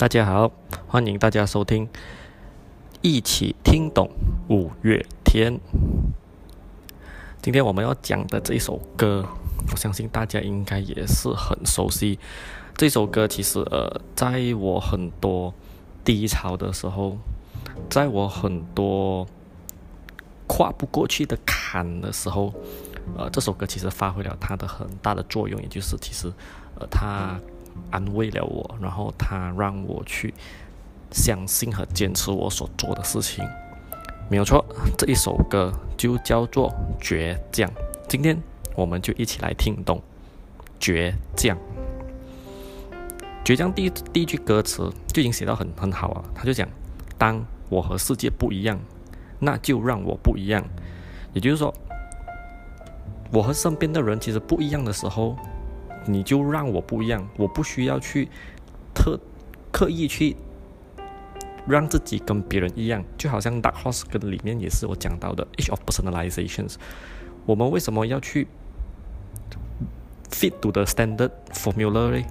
大家好，欢迎大家收听，一起听懂五月天。今天我们要讲的这一首歌，我相信大家应该也是很熟悉。这首歌其实呃，在我很多低潮的时候，在我很多跨不过去的坎的时候，呃，这首歌其实发挥了它的很大的作用，也就是其实呃，它。安慰了我，然后他让我去相信和坚持我所做的事情，没有错。这一首歌就叫做《倔强》。今天我们就一起来听懂《倔强》。《倔强》第一第一句歌词就已经写到很很好啊，他就讲：当我和世界不一样，那就让我不一样。也就是说，我和身边的人其实不一样的时候。你就让我不一样，我不需要去特刻意去让自己跟别人一样，就好像《Dark Horse》跟里面也是我讲到的《Age of Personalizations》。我们为什么要去 fit to the standard formula 呢？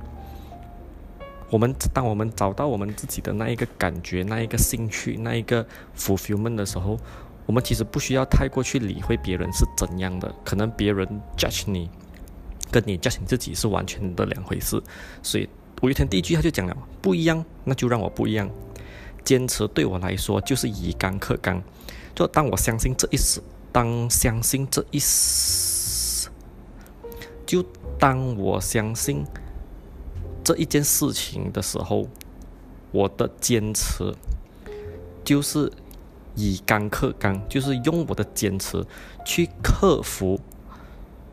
我们当我们找到我们自己的那一个感觉、那一个兴趣、那一个 fulfillment 的时候，我们其实不需要太过去理会别人是怎样的，可能别人 judge 你。跟你叫醒自己是完全的两回事，所以五月天第一句他就讲了，不一样，那就让我不一样。坚持对我来说就是以刚克刚，就当我相信这一时，当相信这一时，就当我相信这一件事情的时候，我的坚持就是以刚克刚，就是用我的坚持去克服。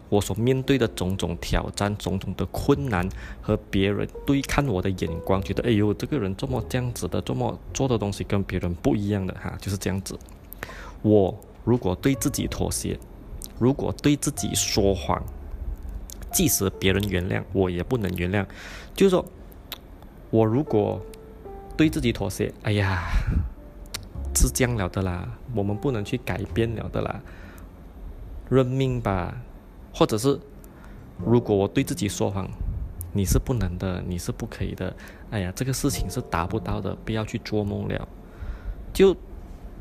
我所面对的种种挑战、种种的困难和别人对看我的眼光，觉得哎呦，这个人这么这样子的，这么做的东西跟别人不一样的哈，就是这样子。我如果对自己妥协，如果对自己说谎，即使别人原谅我，也不能原谅。就是说，我如果对自己妥协，哎呀，是这样了的啦，我们不能去改变了的啦，认命吧。或者是，如果我对自己说谎，你是不能的，你是不可以的。哎呀，这个事情是达不到的，不要去做梦了。就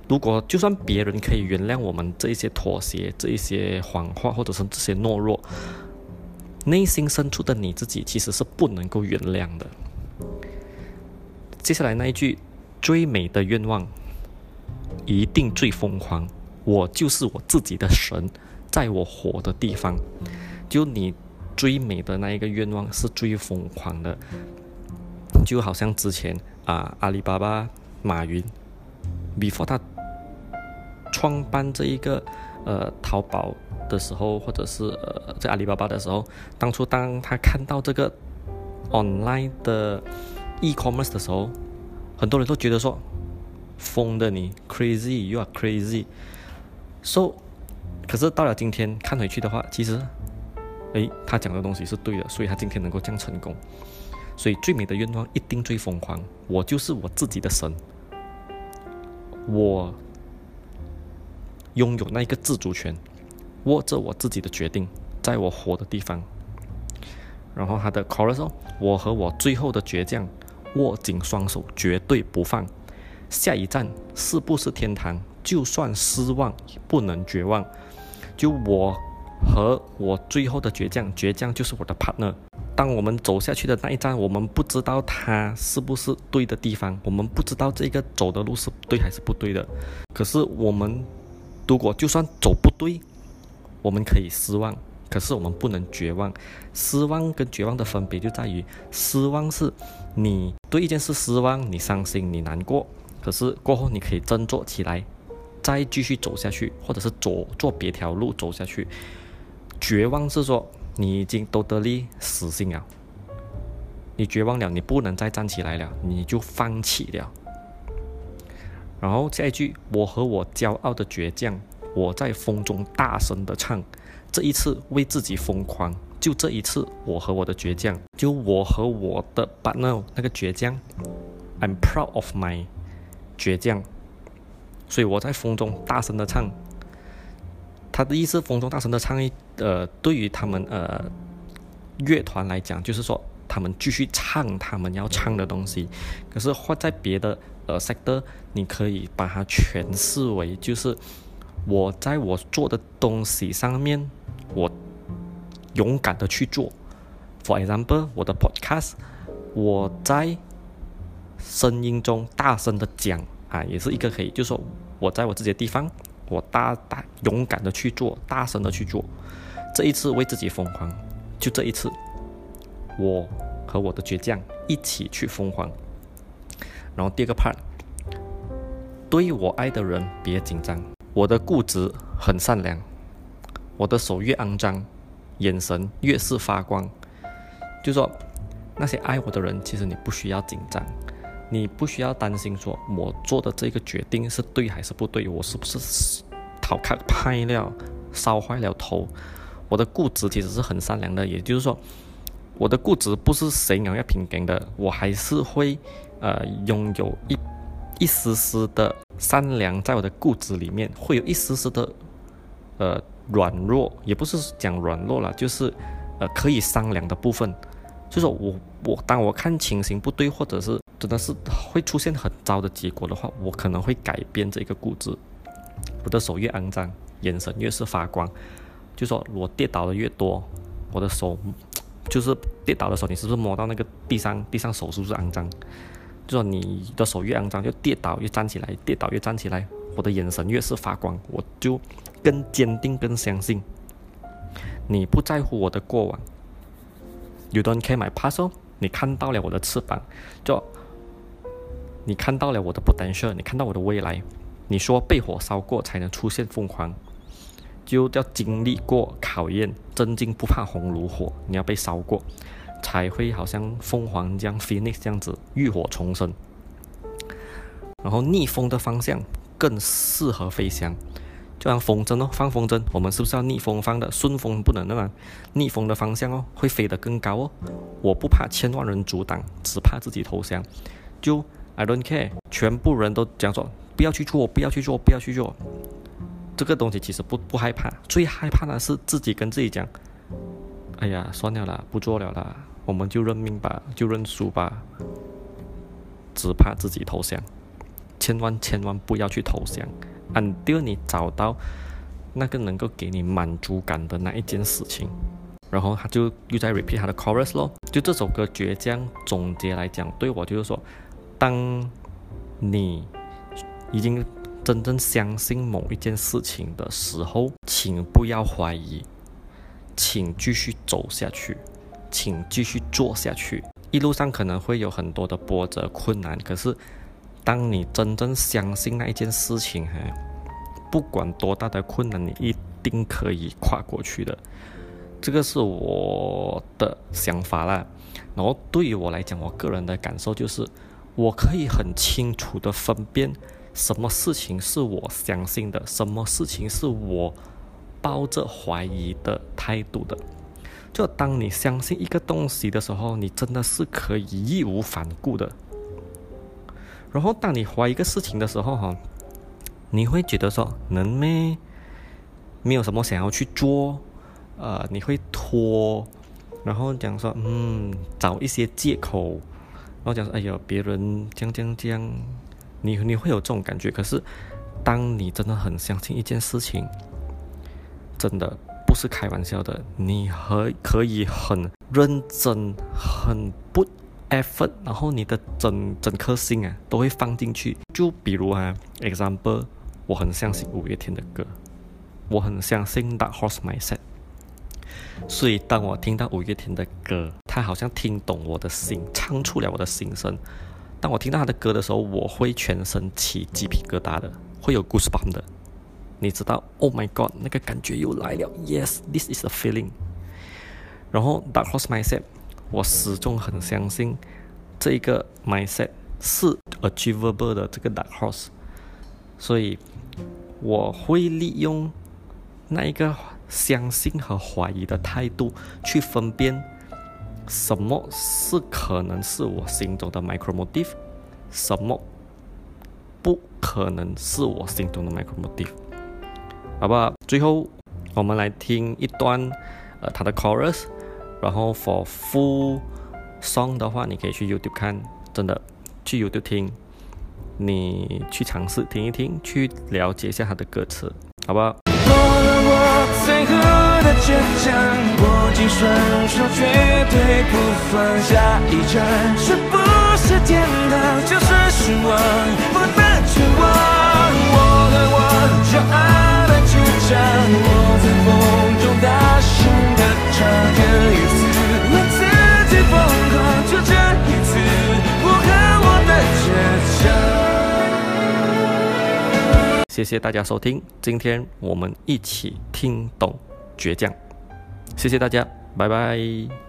如果就算别人可以原谅我们这一些妥协、这一些谎话，或者是这些懦弱，内心深处的你自己其实是不能够原谅的。接下来那一句，最美的愿望，一定最疯狂。我就是我自己的神。在我火的地方，就你最美的那一个愿望是最疯狂的，就好像之前啊，阿里巴巴马云，before 他创办这一个呃淘宝的时候，或者是呃在阿里巴巴的时候，当初当他看到这个 online 的 e-commerce 的时候，很多人都觉得说疯的你 crazy，you are crazy，so。可是到了今天看回去的话，其实，诶，他讲的东西是对的，所以他今天能够这样成功。所以最美的愿望一定最疯狂。我就是我自己的神，我拥有那一个自主权，握着我自己的决定，在我活的地方。然后他的 chorus，我和我最后的倔强，握紧双手，绝对不放。下一站是不是天堂？就算失望，不能绝望。就我和我最后的倔强，倔强就是我的 partner。当我们走下去的那一站，我们不知道它是不是对的地方，我们不知道这个走的路是对还是不对的。可是我们如果就算走不对，我们可以失望，可是我们不能绝望。失望跟绝望的分别就在于，失望是你对一件事失望，你伤心，你难过，可是过后你可以振作起来。再继续走下去，或者是走做别条路走下去。绝望是说你已经都得力死心了，你绝望了，你不能再站起来了，你就放弃了。然后下一句，我和我骄傲的倔强，我在风中大声的唱，这一次为自己疯狂，就这一次，我和我的倔强，就我和我的 partner 那个倔强，I'm proud of my 倔强。所以我在风中大声的唱，他的意思，风中大声的唱，呃，对于他们呃乐团来讲，就是说他们继续唱他们要唱的东西。可是换在别的呃 sector，你可以把它诠释为就是我在我做的东西上面，我勇敢的去做。For example，我的 podcast，我在声音中大声的讲啊，也是一个可以，就是说我在我自己的地方，我大大勇敢的去做，大声的去做。这一次为自己疯狂，就这一次，我和我的倔强一起去疯狂。然后第二个 part，对我爱的人别紧张，我的固执很善良，我的手越肮脏，眼神越是发光。就说那些爱我的人，其实你不需要紧张，你不需要担心，说我做的这个决定是对还是不对，我是不是逃开拍了，烧坏了头。我的固执其实是很善良的，也就是说，我的固执不是谁要要平衡的，我还是会呃拥有一一丝丝的善良，在我的固执里面会有一丝丝的呃软弱，也不是讲软弱了，就是呃可以商量的部分。就是我，我当我看情形不对，或者是真的是会出现很糟的结果的话，我可能会改变这个固执。我的手越肮脏，眼神越是发光。就说我跌倒的越多，我的手就是跌倒的时候，你是不是摸到那个地上？地上手是不是肮脏？就说你的手越肮脏，就跌倒越站起来，跌倒越站起来，我的眼神越是发光，我就更坚定、更相信。你不在乎我的过往。You don't care my past 哦，你看到了我的翅膀，就你看到了我的 potential，你看到我的未来。你说被火烧过才能出现凤凰，就要经历过考验，真金不怕红炉火，你要被烧过，才会好像凤凰这样 phoenix 这样子浴火重生。然后逆风的方向更适合飞翔。就像风筝哦，放风筝，我们是不是要逆风放的？顺风不能的嘛，逆风的方向哦，会飞得更高哦。我不怕千万人阻挡，只怕自己投降。就 I don't care，全部人都讲说不要去做，不要去做，不要去做。这个东西其实不不害怕，最害怕的是自己跟自己讲：哎呀，算了啦，不做了啦，我们就认命吧，就认输吧。只怕自己投降，千万千万不要去投降。until 你找到那个能够给你满足感的那一件事情，然后他就又在 repeat 他的 chorus 咯。就这首歌倔强总结来讲，对我就是说，当你已经真正相信某一件事情的时候，请不要怀疑，请继续走下去，请继续做下去。一路上可能会有很多的波折困难，可是。当你真正相信那一件事情，哈，不管多大的困难，你一定可以跨过去的。这个是我的想法啦。然后对于我来讲，我个人的感受就是，我可以很清楚的分辨什么事情是我相信的，什么事情是我抱着怀疑的态度的。就当你相信一个东西的时候，你真的是可以义无反顾的。然后，当你怀疑一个事情的时候，哈，你会觉得说能咩？没有什么想要去做，呃，你会拖，然后讲说，嗯，找一些借口，然后讲说，哎呀，别人这样这样这样，你你会有这种感觉。可是，当你真的很相信一件事情，真的不是开玩笑的，你可可以很认真，很不。effort，然后你的整整颗心啊都会放进去。就比如啊，example，我很相信五月天的歌，我很相信 That Horse Mindset。所以当我听到五月天的歌，他好像听懂我的心，唱出了我的心声。当我听到他的歌的时候，我会全身起鸡皮疙瘩的，会有 goosebump 的。你知道？Oh my God，那个感觉又来了。Yes，this is a feeling。然后 Dark Horse Mindset。我始终很相信这一个 mindset 是 achievable 的这个 dark horse，所以我会利用那一个相信和怀疑的态度去分辨什么是可能是我心中的 micro motive，什么不可能是我心中的 micro motive，好不好？最后我们来听一段呃他的 chorus。然后，for full song 的话，你可以去 YouTube 看，真的去 YouTube 听，你去尝试听一听，去了解一下他的歌词，好不好？最后的倔强，握紧双手，绝对不放。下一站是不是天堂，就是失望，不能绝望。我和我骄傲的倔强，我在风中大声的唱。谢谢大家收听，今天我们一起听懂倔强。谢谢大家，拜拜。